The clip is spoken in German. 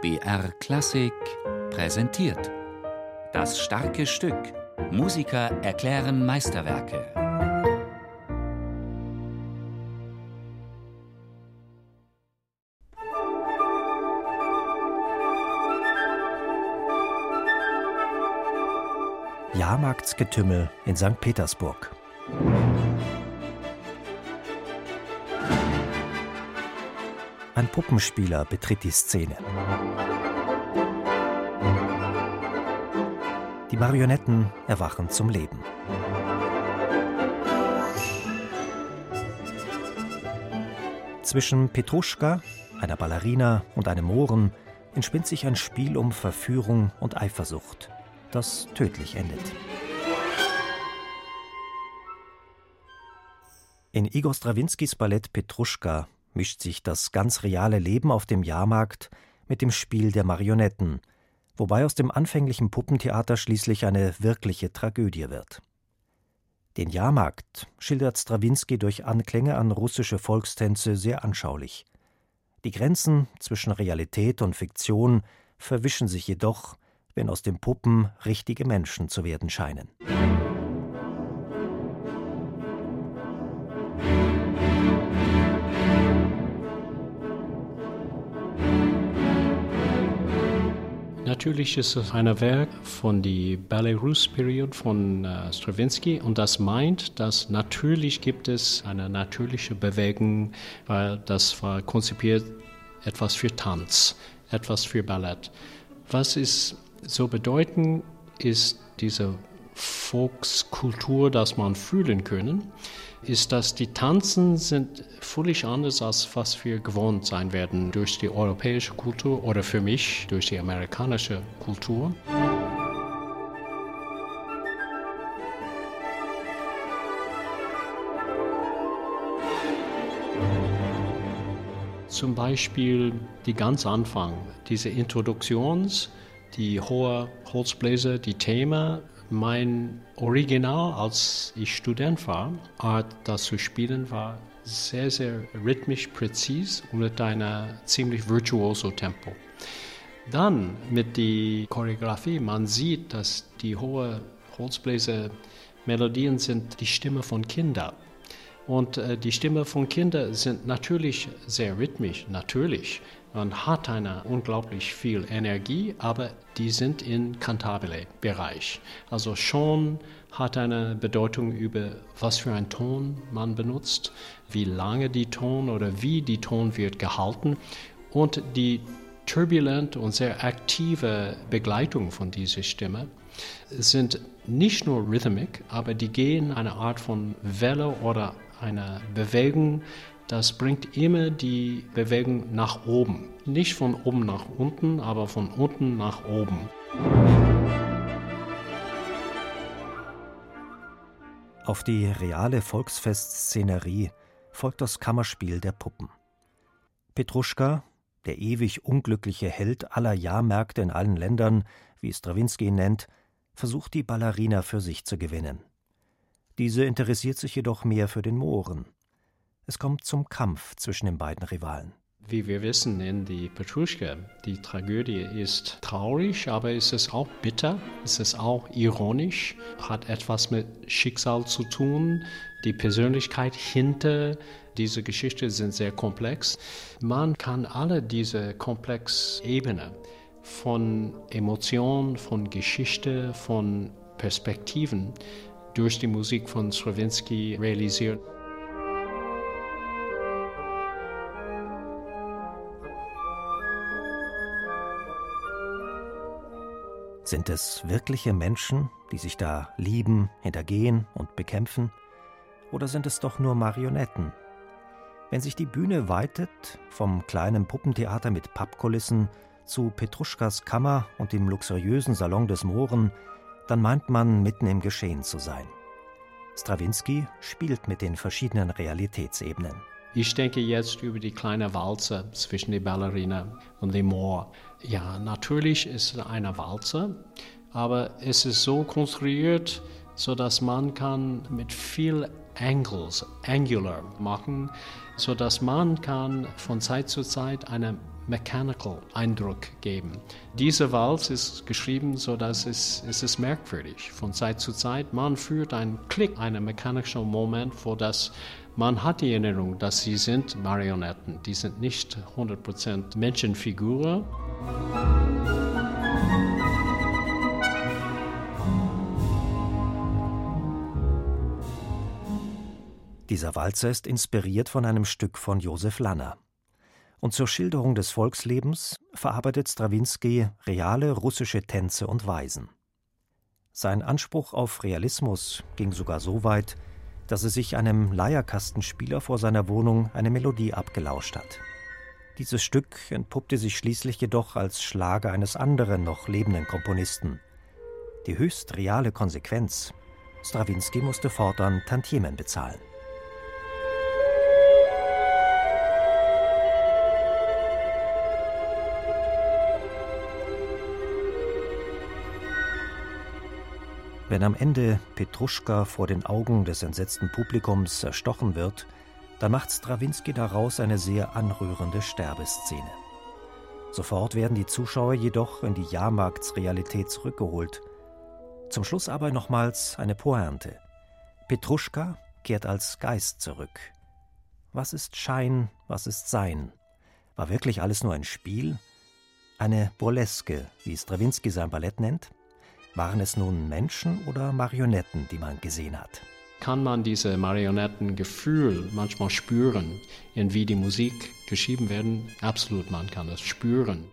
BR Klassik präsentiert. Das starke Stück. Musiker erklären Meisterwerke. Jahrmarktsgetümmel in St. Petersburg. Ein Puppenspieler betritt die Szene. Die Marionetten erwachen zum Leben. Zwischen Petruschka, einer Ballerina und einem Mohren entspinnt sich ein Spiel um Verführung und Eifersucht, das tödlich endet. In Igor Strawinskys Ballett Petruschka mischt sich das ganz reale Leben auf dem Jahrmarkt mit dem Spiel der Marionetten, wobei aus dem anfänglichen Puppentheater schließlich eine wirkliche Tragödie wird. Den Jahrmarkt schildert Strawinski durch Anklänge an russische Volkstänze sehr anschaulich. Die Grenzen zwischen Realität und Fiktion verwischen sich jedoch, wenn aus den Puppen richtige Menschen zu werden scheinen. Natürlich ist es ein Werk von der Ballet Russe Period von äh, Stravinsky und das meint, dass natürlich gibt es eine natürliche Bewegung, weil das war konzipiert etwas für Tanz, etwas für Ballett. Was ist so bedeutend ist diese Volkskultur, das man fühlen können, ist, dass die Tanzen sind völlig anders als was wir gewohnt sein werden durch die europäische Kultur oder für mich durch die amerikanische Kultur. Zum Beispiel die ganz Anfang, diese Introduktions, die hohe Holzbläser, die Themen mein Original, als ich Student war, Art das zu spielen, war sehr, sehr rhythmisch präzis und mit einem ziemlich virtuoso Tempo. Dann mit der Choreografie, man sieht, dass die hohe Holzbläser Melodien sind die Stimme von Kindern. Und äh, die Stimme von Kindern sind natürlich sehr rhythmisch, natürlich. Man hat eine unglaublich viel Energie, aber die sind im Cantabile-Bereich. Also schon hat eine Bedeutung über was für einen Ton man benutzt, wie lange die Ton oder wie die Ton wird gehalten und die turbulente und sehr aktive Begleitung von dieser Stimme sind nicht nur Rhythmik, aber die gehen eine Art von Welle oder einer Bewegung das bringt immer die Bewegung nach oben. Nicht von oben nach unten, aber von unten nach oben. Auf die reale Volksfestszenerie folgt das Kammerspiel der Puppen. Petruschka, der ewig unglückliche Held aller Jahrmärkte in allen Ländern, wie Strawinski ihn nennt, versucht die Ballerina für sich zu gewinnen. Diese interessiert sich jedoch mehr für den Mohren. Es kommt zum Kampf zwischen den beiden Rivalen. Wie wir wissen in die Petruschka, die Tragödie ist traurig, aber ist es auch bitter, ist es auch ironisch, hat etwas mit Schicksal zu tun. Die Persönlichkeit hinter dieser Geschichte sind sehr komplex. Man kann alle diese komplex Ebenen von Emotion, von Geschichte, von Perspektiven durch die Musik von Stravinsky realisieren. Sind es wirkliche Menschen, die sich da lieben, hintergehen und bekämpfen? Oder sind es doch nur Marionetten? Wenn sich die Bühne weitet, vom kleinen Puppentheater mit Pappkulissen zu Petruschkas Kammer und dem luxuriösen Salon des Mohren, dann meint man, mitten im Geschehen zu sein. Strawinski spielt mit den verschiedenen Realitätsebenen. Ich denke jetzt über die kleine Walze zwischen der Ballerina und dem Moor. Ja, natürlich ist es eine Walze, aber es ist so konstruiert, so dass man kann mit viel Angles, Angular machen. sodass man kann von Zeit zu Zeit einen mechanical Eindruck geben. Diese Walz ist geschrieben, so dass es, es ist merkwürdig. Von Zeit zu Zeit, man führt einen Klick, einen mechanischen Moment, vor das man hat die Erinnerung, dass sie sind Marionetten. Die sind nicht 100% Menschenfiguren. Dieser Walzer ist inspiriert von einem Stück von Josef Lanner. Und zur Schilderung des Volkslebens verarbeitet Strawinski reale russische Tänze und Weisen. Sein Anspruch auf Realismus ging sogar so weit, dass er sich einem Leierkastenspieler vor seiner Wohnung eine Melodie abgelauscht hat. Dieses Stück entpuppte sich schließlich jedoch als Schlager eines anderen noch lebenden Komponisten. Die höchst reale Konsequenz: Strawinski musste fortan Tantiemen bezahlen. Wenn am Ende Petruschka vor den Augen des entsetzten Publikums erstochen wird, dann macht Strawinski daraus eine sehr anrührende Sterbeszene. Sofort werden die Zuschauer jedoch in die Jahrmarktsrealität zurückgeholt. Zum Schluss aber nochmals eine Pointe. Petruschka kehrt als Geist zurück. Was ist Schein, was ist Sein? War wirklich alles nur ein Spiel? Eine Burleske, wie Strawinski sein Ballett nennt? Waren es nun Menschen oder Marionetten, die man gesehen hat? Kann man diese Marionettengefühl manchmal spüren, in wie die Musik geschrieben werden? Absolut, man kann es spüren.